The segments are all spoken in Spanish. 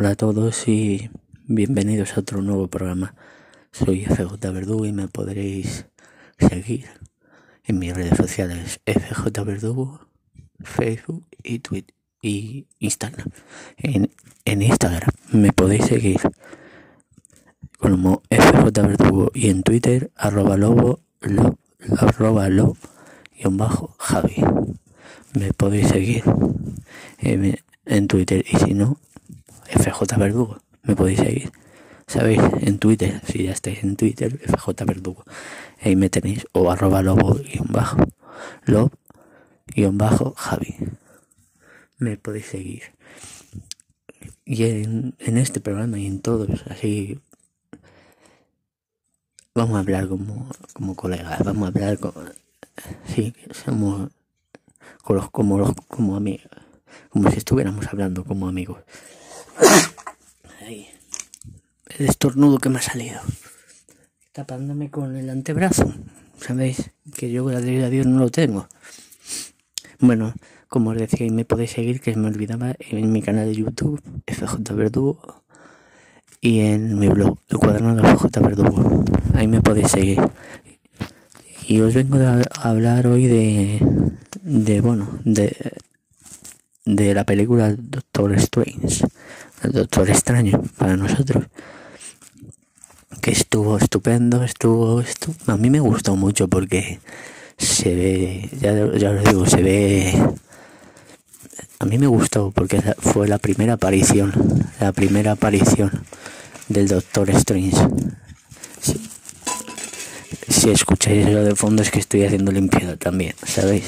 Hola a todos y bienvenidos a otro nuevo programa. Soy FJ Verdugo y me podréis seguir en mis redes sociales FJ Verdugo, Facebook y Twitter y Instagram. En, en Instagram me podéis seguir como FJ Verdugo y en Twitter arroba lobo lo, arroba lo guion bajo Javi. Me podéis seguir en, en Twitter y si no FJ Verdugo. Me podéis seguir. ¿Sabéis? En Twitter, si ya estáis en Twitter, FJ Verdugo. Ahí me tenéis, o arroba lobo. Lob guion bajo Javi. Me podéis seguir. Y en, este programa y en todos, así. Vamos a hablar como, como colegas, vamos a hablar como. Sí, somos como, los, como amigos. Como si estuviéramos hablando como amigos. El estornudo que me ha salido. Tapándome con el antebrazo. Sabéis que yo, gracias a Dios, no lo tengo. Bueno, como os decía, y me podéis seguir, que me olvidaba, en mi canal de YouTube, FJ Verdugo, y en mi blog, el cuaderno de FJ Verdugo. Ahí me podéis seguir. Y os vengo a hablar hoy de, de bueno, de, de la película Doctor Strange el Doctor Extraño para nosotros. Que estuvo estupendo, estuvo, estuvo. A mí me gustó mucho porque se ve, ya, ya os digo, se ve. A mí me gustó porque fue la primera aparición, la primera aparición del Doctor Strange. Si, si escucháis lo de fondo es que estoy haciendo limpieza también, ¿sabéis?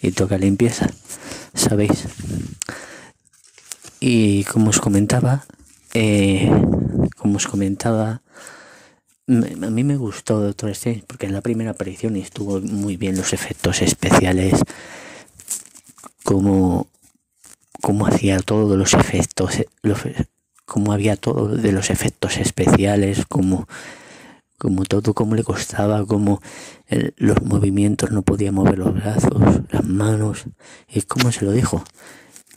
Y toca limpieza, ¿sabéis? Y como os comentaba, eh, como os comentaba, a mí me gustó Doctor Strange porque en la primera aparición estuvo muy bien los efectos especiales, como, como hacía todos los efectos, los, como había todo de los efectos especiales, como, como todo, como le costaba, como los movimientos, no podía mover los brazos, las manos, y como se lo dijo,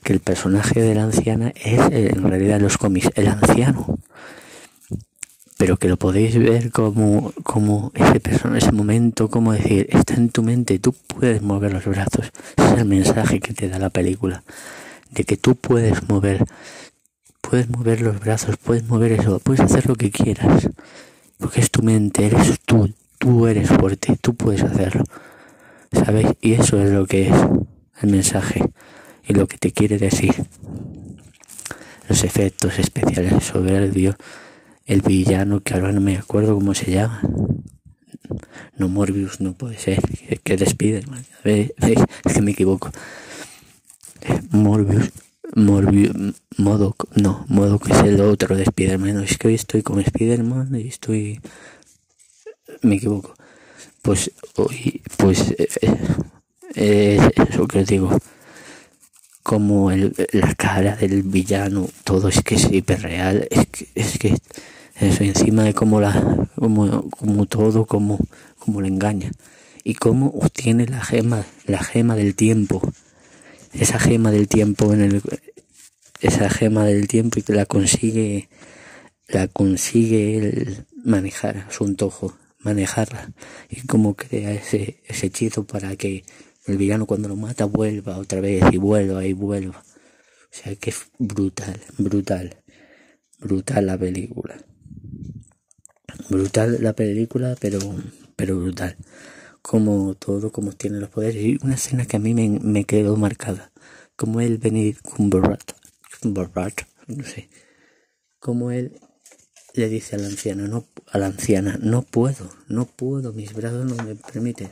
que el personaje de la anciana es eh, en realidad los cómics el anciano pero que lo podéis ver como, como ese persona, ese momento, como decir, está en tu mente, tú puedes mover los brazos. Ese es el mensaje que te da la película. De que tú puedes mover, puedes mover los brazos, puedes mover eso, puedes hacer lo que quieras. Porque es tu mente, eres tú, tú eres fuerte, tú puedes hacerlo. ¿Sabéis? Y eso es lo que es el mensaje y lo que te quiere decir. Los efectos especiales sobre el villano que ahora no me acuerdo cómo se llama. No Morbius no puede ser, que despide, es que me equivoco. Morbius, Morbius, Modoc, no, Modoc es el otro de Spider-Man. Es que hoy estoy con Spider-Man y estoy. Me equivoco. Pues hoy, pues, eh, eh, eso que os digo como el, la cara del villano, todo es que es hiperreal, es que, es que eso encima de como la, como, como todo, como, como le engaña. Y cómo obtiene la gema, la gema del tiempo. Esa gema del tiempo en el, esa gema del tiempo y que la consigue, la consigue el manejar su antojo, manejarla. Y cómo crea ese, ese hechizo para que el villano cuando lo mata vuelva otra vez y vuelva y vuelva. O sea que es brutal, brutal, brutal la película. Brutal la película, pero, pero brutal. Como todo, como tiene los poderes. Y una escena que a mí me, me quedó marcada. Como él venir Cumberbatch, Cumberbatch, no sé. Como él le dice a la anciana, no, a la anciana, no puedo, no puedo, mis brazos no me permiten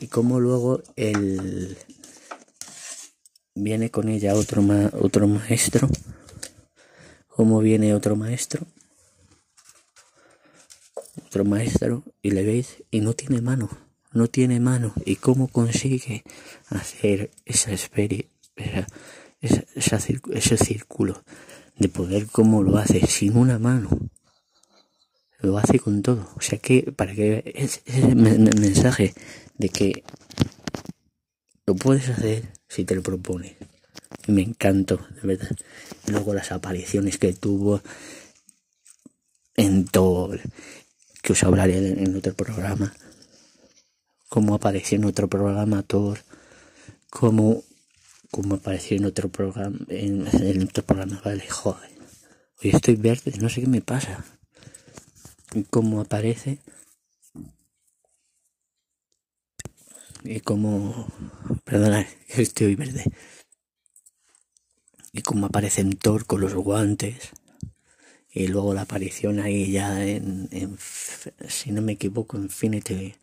y como luego el viene con ella otro otro maestro. Como viene otro maestro. Otro maestro y le veis y no tiene mano no tiene mano. Y cómo consigue hacer esa especie esa, esa, ese círculo de poder como lo hace sin una mano lo hace con todo o sea que para que es, ese mensaje de que lo puedes hacer si te lo propones. Me encantó, de verdad. Luego las apariciones que tuvo en todo, que os hablaré en otro programa. Cómo apareció en otro programa Thor, cómo, cómo apareció en otro programa, en, en otro programa, vale, joder. Hoy estoy verde, no sé qué me pasa. Cómo aparece y como, perdona, estoy verde, y como aparece en Thor con los guantes, y luego la aparición ahí ya en, si no me equivoco, Infinity,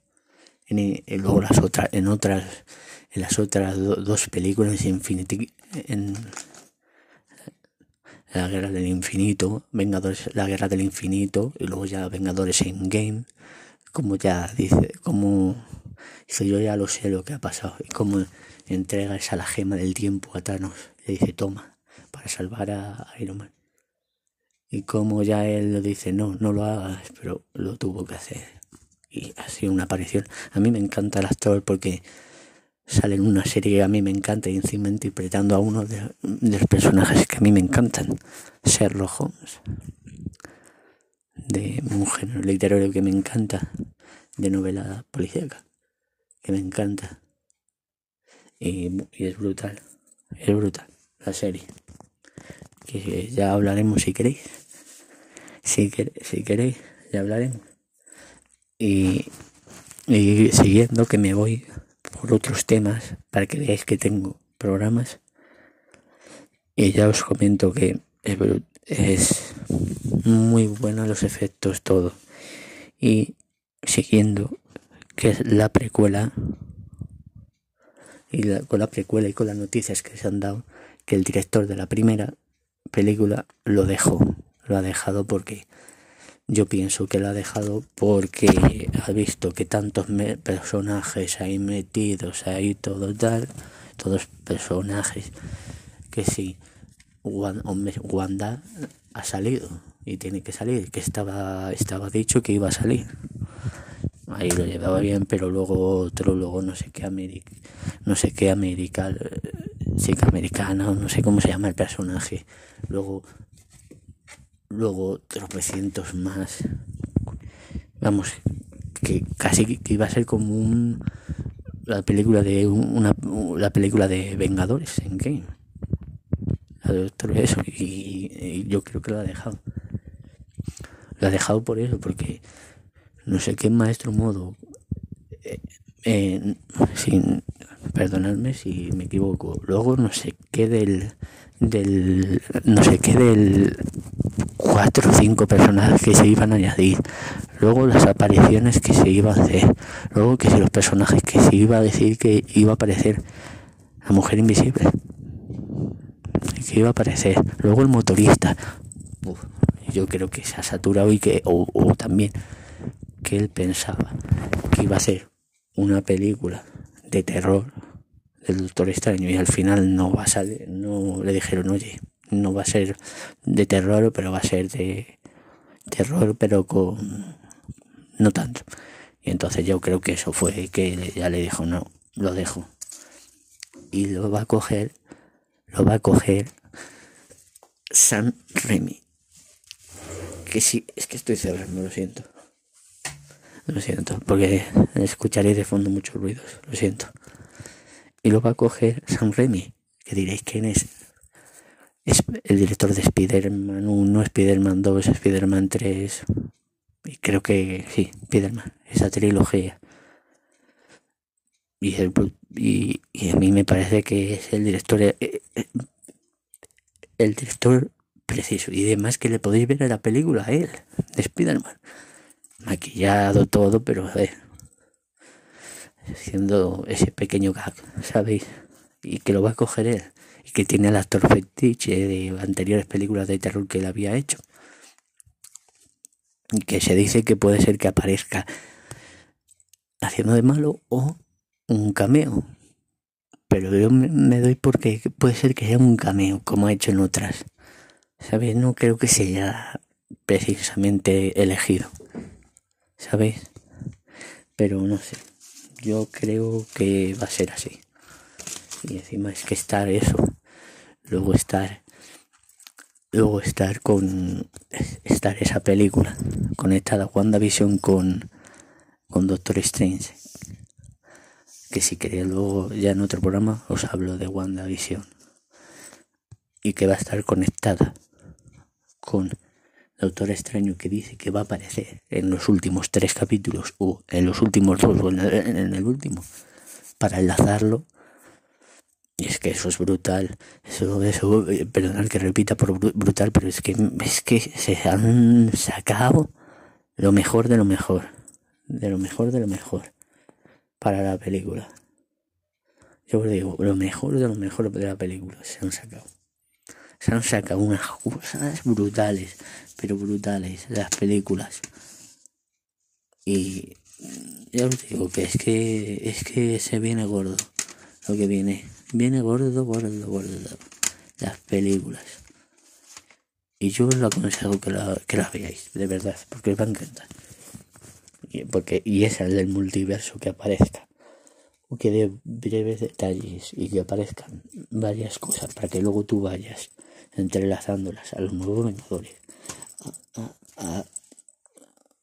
en, y luego las otras, en otras, en las otras dos películas, Infinity, en la guerra del infinito, Vengadores, la guerra del infinito, y luego ya Vengadores en Game, como ya dice, como Dice, yo ya lo sé lo que ha pasado. Y como entrega esa la gema del tiempo a Thanos. Le dice, toma, para salvar a Iron Man. Y como ya él lo dice, no, no lo hagas, pero lo tuvo que hacer. Y ha sido una aparición. A mí me encanta el actor porque sale en una serie que a mí me encanta y encima interpretando a uno de, los personajes que a mí me encantan, Sherlock Holmes, de un género literario que me encanta, de novela policíaca me encanta. Y, es brutal, es brutal la serie. Que ya hablaremos si queréis. Si, si queréis, ya hablaremos. Y, y siguiendo que me voy por otros temas para que veáis que tengo programas. Y ya os comento que es, muy bueno los efectos, todo. Y siguiendo que es la precuela, y con la precuela y con las noticias que se han dado, que el director de la primera película lo dejó, lo ha dejado porque yo pienso que lo ha dejado porque ha visto que tantos personajes hay metidos ahí, todo tal, todos personajes, que sí, Wanda ha salido y tiene que salir, que estaba, estaba dicho que iba a salir. Ahí lo llevaba bien, pero luego otro, luego no sé qué América, no sé qué América, chica americana, no sé cómo se llama el personaje, luego, luego tropecientos más, vamos, que casi que iba a ser como un, la película de una, la película de Vengadores en Game, eso, y, yo creo que lo ha dejado, lo ha dejado por eso, porque no sé qué maestro modo, eh, sin perdonadme si me equivoco, luego no sé qué del, del no sé qué del cuatro o cinco personajes que se iban a añadir, luego las apariciones que se iban a hacer, luego que si los personajes que se iba a decir que iba a aparecer la mujer invisible, que iba a aparecer, luego el motorista, yo creo que se ha saturado y que, o, o también que él pensaba que iba a ser una película de terror del Doctor Extraño y al final no va a salir, no le dijeron, oye, no va a ser de terror, pero va a ser de terror, pero con no tanto. Y entonces yo creo que eso fue que ya le dijo, no, lo dejo. Y lo va a coger, lo va a coger San Remy. Que sí, es que estoy cerrando, lo siento. Lo siento, porque escucharé de fondo muchos ruidos. Lo siento. Y lo va a coger Sam Raimi, que diréis quién es. Es el director de Spider-Man 1, Spider-Man 2, Spider-Man 3. Y creo que sí, Spider-Man, esa trilogía. Y, a mí me parece que es el director. Eh, eh, el director preciso. Y además que le podéis ver en la película a él, de Spider-Man maquillado todo, pero haciendo ese pequeño gag, ¿sabéis? Y que lo va a coger él. Que tiene el actor fetiche de anteriores películas de terror que él había hecho. Y que se dice que puede ser que aparezca haciendo de malo o un cameo. Pero yo me doy porque puede ser que sea un cameo, como ha hecho en otras. ¿Sabes? No creo que sea precisamente elegido. ¿sabéis? Pero no sé, yo creo que va a ser así. Y encima es que estar eso, luego estar luego estar con estar esa película conectada WandaVision con con Doctor Strange. Que si queréis luego ya en otro programa os hablo de WandaVision. Y que va a estar conectada con Doctor Extraño que dice que va a aparecer en los últimos tres capítulos o en los últimos dos o en el, último para enlazarlo es que eso es brutal eso eso eh, perdonad que repita por brutal pero es que es que se han sacado lo mejor de lo mejor de lo mejor de lo mejor para la película. Yo os digo lo mejor de lo mejor de la película se han sacado. Se han sacado unas cosas brutales, pero brutales, las películas. Y ya os digo que es que es que se viene gordo lo que viene. Viene gordo, gordo, gordo. Las películas. Y yo os lo aconsejo que, la, que las veáis, de verdad, porque os va a encantar. Y, porque, y es el del multiverso que aparezca. O que dé breves detalles y que aparezcan varias cosas para que luego tú vayas entrelazándolas a los nuevos Vengadores,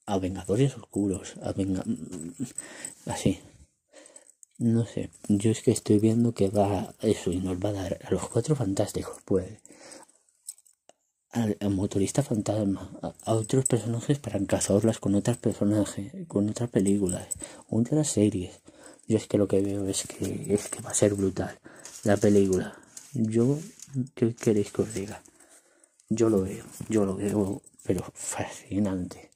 a, Vengadores oscuros, a venga, así. No sé, yo es que estoy viendo que va eso y nos va a dar a los cuatro fantásticos, pues al, motorista fantasma, a, otros personajes para encazarlas con otros personajes, con otras películas, otras series. Yo es que lo que veo es que es que va a ser brutal la película. Yo ¿Qué queréis que os diga? Yo lo veo, yo lo veo, pero fascinante.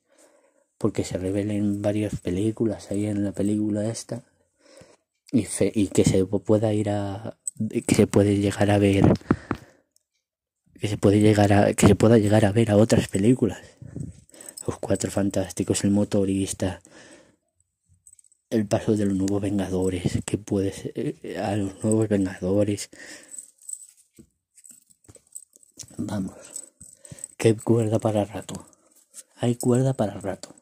Porque se revelen varias películas ahí en la película esta. Y, y que se pueda ir a. que se puede llegar a ver. Que se puede llegar a. que se pueda llegar a ver a otras películas. Los cuatro fantásticos, el motorista, el paso de los nuevos Vengadores, que puede ser eh, a los nuevos Vengadores, Vamos. Que cuerda para rato. Hay cuerda para rato.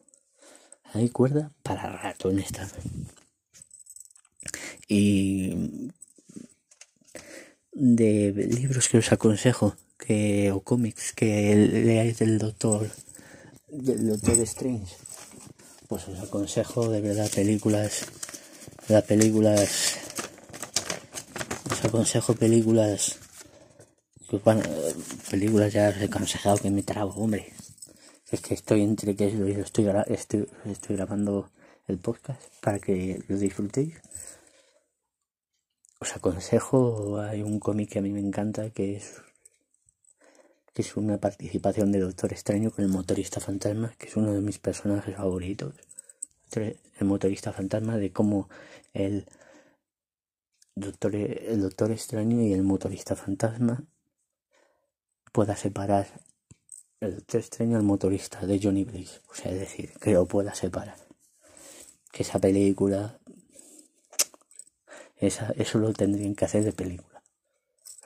Hay cuerda para rato en esta. Y de libros que os aconsejo que o cómics que leáis del doctor del doctor Strange pues os aconsejo de verdad películas las películas os aconsejo películas pues bueno, películas ya os he aconsejado que me trago, hombre. Es que estoy entre que estoy, estoy, estoy grabando el podcast para que lo disfrutéis. Os aconsejo, hay un cómic que a mí me encanta que es que es una participación de Doctor Extraño con el motorista fantasma, que es uno de mis personajes favoritos. El motorista fantasma de cómo el doctor, el doctor extraño y el motorista fantasma pueda separar el doctor extraño al motorista de Johnny Blaze. O sea, es decir, que lo pueda separar. Que esa película. Esa, eso lo tendrían que hacer de película.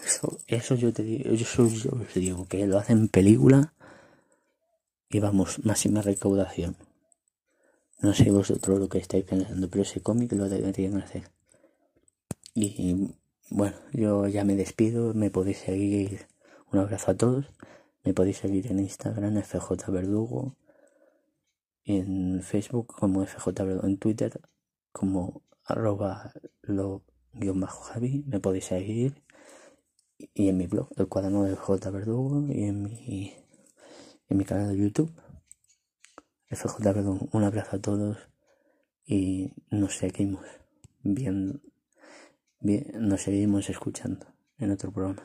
Eso, eso yo te digo, yo, os digo que lo hacen película y vamos, máxima recaudación. No sé vosotros lo que estáis pensando, pero ese cómic lo deberían hacer. Y bueno, yo ya me despido, me podéis seguir un abrazo a todos. Me podéis seguir en Instagram, FJ Verdugo, en Facebook como FJ Verdugo, en Twitter como arroba lo guion bajo Javi, me podéis seguir y en mi blog, el cuaderno de J Verdugo y en mi, en mi canal de YouTube. FJ Verdugo, un abrazo a todos y nos seguimos viendo, bien, nos seguimos escuchando en otro programa.